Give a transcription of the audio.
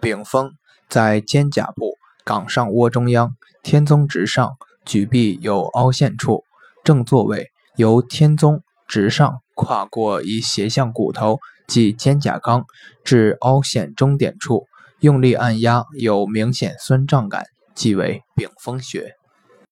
丙风在肩胛部冈上窝中央，天宗直上，举臂有凹陷处。正坐位由天宗直上跨过一斜向骨头，即肩胛冈，至凹陷中点处，用力按压有明显酸胀感，即为丙风穴。